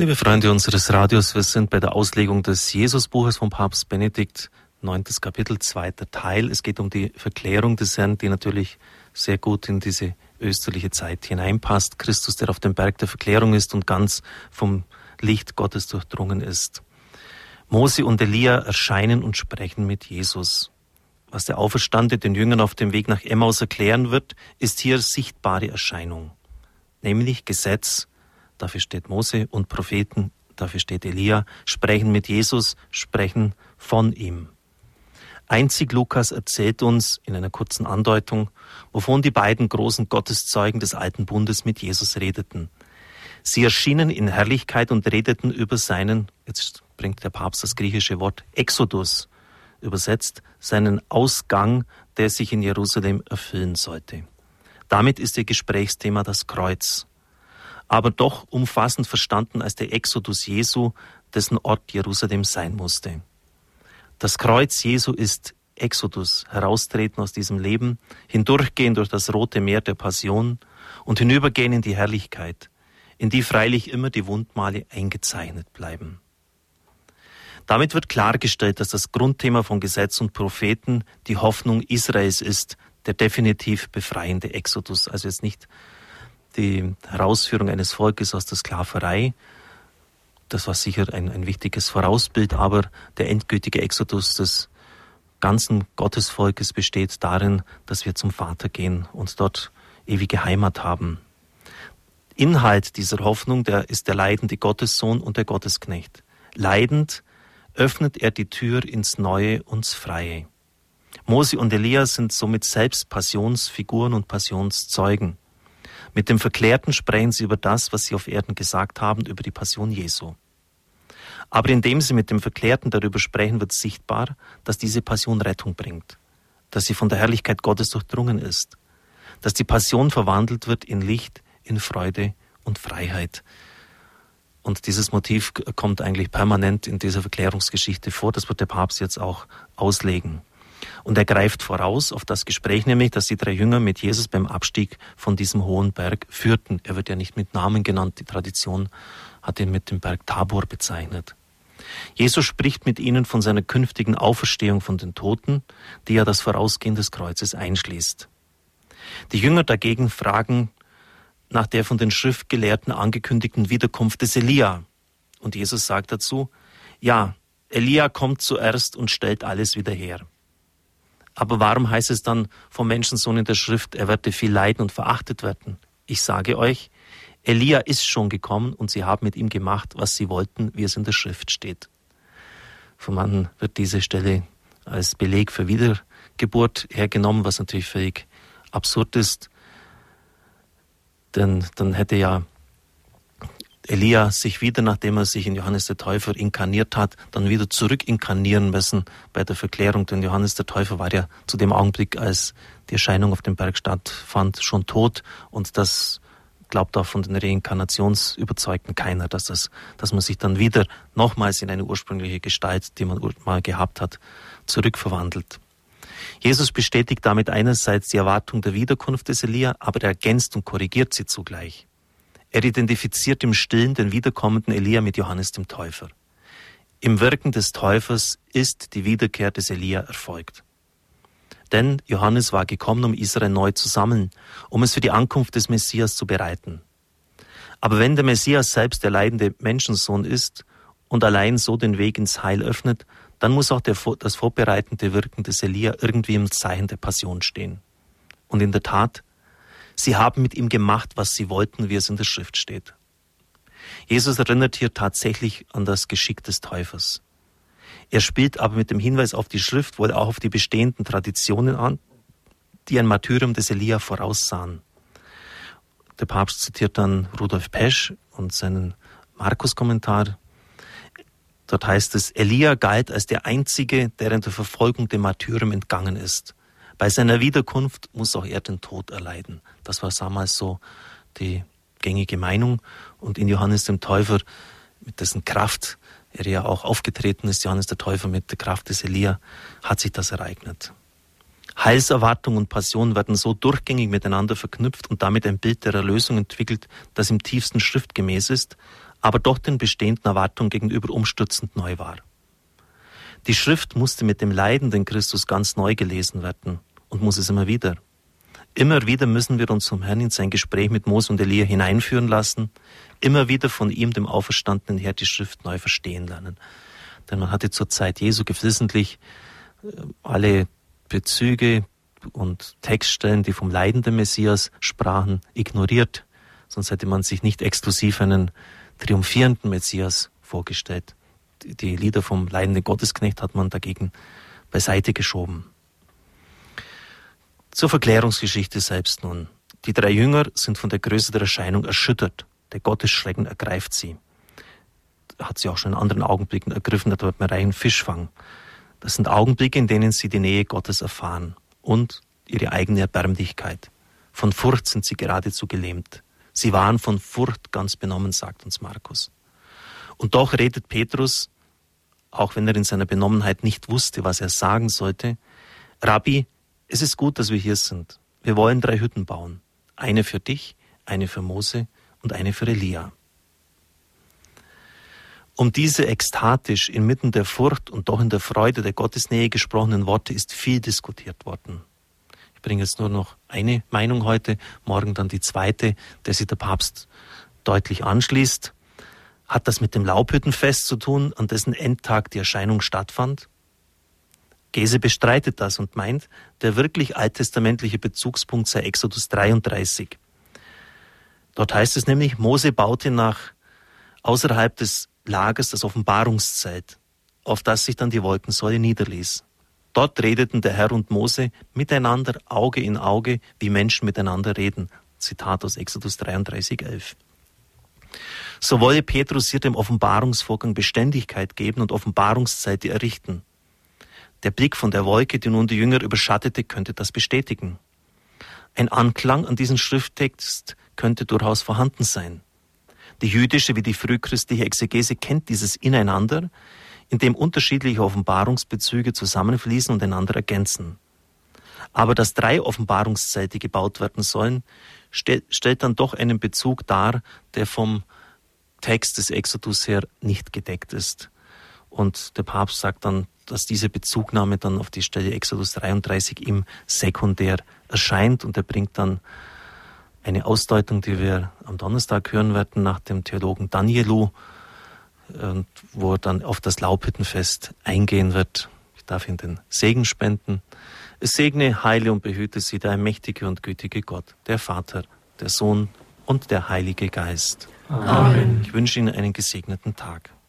Liebe Freunde unseres Radios, wir sind bei der Auslegung des Jesusbuches von Papst Benedikt, neuntes Kapitel, zweiter Teil. Es geht um die Verklärung des Herrn, die natürlich sehr gut in diese österliche Zeit hineinpasst. Christus, der auf dem Berg der Verklärung ist und ganz vom Licht Gottes durchdrungen ist. Mose und Elia erscheinen und sprechen mit Jesus. Was der Auferstande den Jüngern auf dem Weg nach Emmaus erklären wird, ist hier sichtbare Erscheinung, nämlich Gesetz, dafür steht Mose, und Propheten, dafür steht Elia, sprechen mit Jesus, sprechen von ihm. Einzig Lukas erzählt uns in einer kurzen Andeutung, wovon die beiden großen Gotteszeugen des alten Bundes mit Jesus redeten. Sie erschienen in Herrlichkeit und redeten über seinen, jetzt bringt der Papst das griechische Wort Exodus, übersetzt, seinen Ausgang, der sich in Jerusalem erfüllen sollte. Damit ist ihr Gesprächsthema das Kreuz aber doch umfassend verstanden als der Exodus Jesu, dessen Ort Jerusalem sein musste. Das Kreuz Jesu ist Exodus, heraustreten aus diesem Leben, hindurchgehen durch das rote Meer der Passion und hinübergehen in die Herrlichkeit, in die freilich immer die Wundmale eingezeichnet bleiben. Damit wird klargestellt, dass das Grundthema von Gesetz und Propheten die Hoffnung Israels ist, der definitiv befreiende Exodus, also jetzt nicht die Herausführung eines Volkes aus der Sklaverei. Das war sicher ein, ein wichtiges Vorausbild, aber der endgültige Exodus des ganzen Gottesvolkes besteht darin, dass wir zum Vater gehen und dort ewige Heimat haben. Inhalt dieser Hoffnung, der ist der leidende Gottessohn und der Gottesknecht. Leidend öffnet er die Tür ins Neue und Freie. Mose und Elia sind somit selbst Passionsfiguren und Passionszeugen. Mit dem Verklärten sprechen sie über das, was sie auf Erden gesagt haben, über die Passion Jesu. Aber indem sie mit dem Verklärten darüber sprechen, wird sichtbar, dass diese Passion Rettung bringt, dass sie von der Herrlichkeit Gottes durchdrungen ist, dass die Passion verwandelt wird in Licht, in Freude und Freiheit. Und dieses Motiv kommt eigentlich permanent in dieser Verklärungsgeschichte vor. Das wird der Papst jetzt auch auslegen. Und er greift voraus auf das Gespräch, nämlich, dass die drei Jünger mit Jesus beim Abstieg von diesem hohen Berg führten. Er wird ja nicht mit Namen genannt. Die Tradition hat ihn mit dem Berg Tabor bezeichnet. Jesus spricht mit ihnen von seiner künftigen Auferstehung von den Toten, die ja das Vorausgehen des Kreuzes einschließt. Die Jünger dagegen fragen nach der von den Schriftgelehrten angekündigten Wiederkunft des Elia. Und Jesus sagt dazu, ja, Elia kommt zuerst und stellt alles wieder her. Aber warum heißt es dann vom Menschensohn in der Schrift, er werde viel leiden und verachtet werden? Ich sage euch, Elia ist schon gekommen und sie haben mit ihm gemacht, was sie wollten, wie es in der Schrift steht. Von manchen wird diese Stelle als Beleg für Wiedergeburt hergenommen, was natürlich völlig absurd ist. Denn dann hätte ja Elia sich wieder, nachdem er sich in Johannes der Täufer inkarniert hat, dann wieder zurück inkarnieren müssen bei der Verklärung. Denn Johannes der Täufer war ja zu dem Augenblick, als die Erscheinung auf dem Berg stattfand, schon tot. Und das glaubt auch von den Reinkarnationsüberzeugten keiner, dass, das, dass man sich dann wieder nochmals in eine ursprüngliche Gestalt, die man mal gehabt hat, zurückverwandelt. Jesus bestätigt damit einerseits die Erwartung der Wiederkunft des Elia, aber er ergänzt und korrigiert sie zugleich. Er identifiziert im Stillen den wiederkommenden Elia mit Johannes dem Täufer. Im Wirken des Täufers ist die Wiederkehr des Elia erfolgt. Denn Johannes war gekommen, um Israel neu zu sammeln, um es für die Ankunft des Messias zu bereiten. Aber wenn der Messias selbst der leidende Menschensohn ist und allein so den Weg ins Heil öffnet, dann muss auch der, das vorbereitende Wirken des Elia irgendwie im Zeichen der Passion stehen. Und in der Tat, Sie haben mit ihm gemacht, was sie wollten, wie es in der Schrift steht. Jesus erinnert hier tatsächlich an das Geschick des Täufers. Er spielt aber mit dem Hinweis auf die Schrift wohl auch auf die bestehenden Traditionen an, die ein Martyrium des Elia voraussahen. Der Papst zitiert dann Rudolf Pesch und seinen Markus-Kommentar. Dort heißt es, Elia galt als der Einzige, der in der Verfolgung dem Martyrium entgangen ist. Bei seiner Wiederkunft muss auch er den Tod erleiden. Das war damals so die gängige Meinung. Und in Johannes dem Täufer, mit dessen Kraft er ja auch aufgetreten ist, Johannes der Täufer mit der Kraft des Elia, hat sich das ereignet. Heilserwartung und Passion werden so durchgängig miteinander verknüpft und damit ein Bild der Erlösung entwickelt, das im tiefsten schriftgemäß ist, aber doch den bestehenden Erwartungen gegenüber umstürzend neu war. Die Schrift musste mit dem leidenden Christus ganz neu gelesen werden und muss es immer wieder. Immer wieder müssen wir uns vom Herrn in sein Gespräch mit Mose und Elia hineinführen lassen, immer wieder von ihm, dem auferstandenen Herr, die Schrift neu verstehen lernen. Denn man hatte zur Zeit Jesu geflissentlich äh, alle Bezüge und Textstellen, die vom leidenden Messias sprachen, ignoriert. Sonst hätte man sich nicht exklusiv einen triumphierenden Messias vorgestellt. Die Lieder vom leidenden Gottesknecht hat man dagegen beiseite geschoben. Zur Verklärungsgeschichte selbst nun. Die drei Jünger sind von der Größe der Erscheinung erschüttert. Der Gottesschrecken ergreift sie. Hat sie auch schon in anderen Augenblicken ergriffen, etwa beim reichen Fischfang. Das sind Augenblicke, in denen sie die Nähe Gottes erfahren und ihre eigene Erbärmlichkeit. Von Furcht sind sie geradezu gelähmt. Sie waren von Furcht ganz benommen, sagt uns Markus. Und doch redet Petrus, auch wenn er in seiner Benommenheit nicht wusste, was er sagen sollte, Rabbi, es ist gut, dass wir hier sind. Wir wollen drei Hütten bauen. Eine für dich, eine für Mose und eine für Elia. Um diese ekstatisch inmitten der Furcht und doch in der Freude der Gottesnähe gesprochenen Worte ist viel diskutiert worden. Ich bringe jetzt nur noch eine Meinung heute, morgen dann die zweite, der sich der Papst deutlich anschließt. Hat das mit dem Laubhüttenfest zu tun, an dessen Endtag die Erscheinung stattfand? Gese bestreitet das und meint, der wirklich alttestamentliche Bezugspunkt sei Exodus 33. Dort heißt es nämlich, Mose baute nach außerhalb des Lagers das Offenbarungszeit, auf das sich dann die Wolkensäule niederließ. Dort redeten der Herr und Mose miteinander Auge in Auge, wie Menschen miteinander reden. Zitat aus Exodus 33, 11. So wolle Petrus hier dem Offenbarungsvorgang Beständigkeit geben und Offenbarungszeiten errichten. Der Blick von der Wolke, die nun die Jünger überschattete, könnte das bestätigen. Ein Anklang an diesen Schrifttext könnte durchaus vorhanden sein. Die jüdische wie die frühchristliche Exegese kennt dieses Ineinander, in dem unterschiedliche Offenbarungsbezüge zusammenfließen und einander ergänzen. Aber dass drei Offenbarungszeiten gebaut werden sollen, stellt dann doch einen Bezug dar, der vom Text des Exodus her nicht gedeckt ist. Und der Papst sagt dann, dass diese Bezugnahme dann auf die Stelle Exodus 33 ihm sekundär erscheint und er bringt dann eine Ausdeutung, die wir am Donnerstag hören werden nach dem Theologen Danielu, wo er dann auf das Laubhüttenfest eingehen wird. Ich darf ihm den Segen spenden. Es segne, heile und behüte sie der mächtige und gütige Gott, der Vater, der Sohn und der Heilige Geist. Amen. Ich wünsche Ihnen einen gesegneten Tag.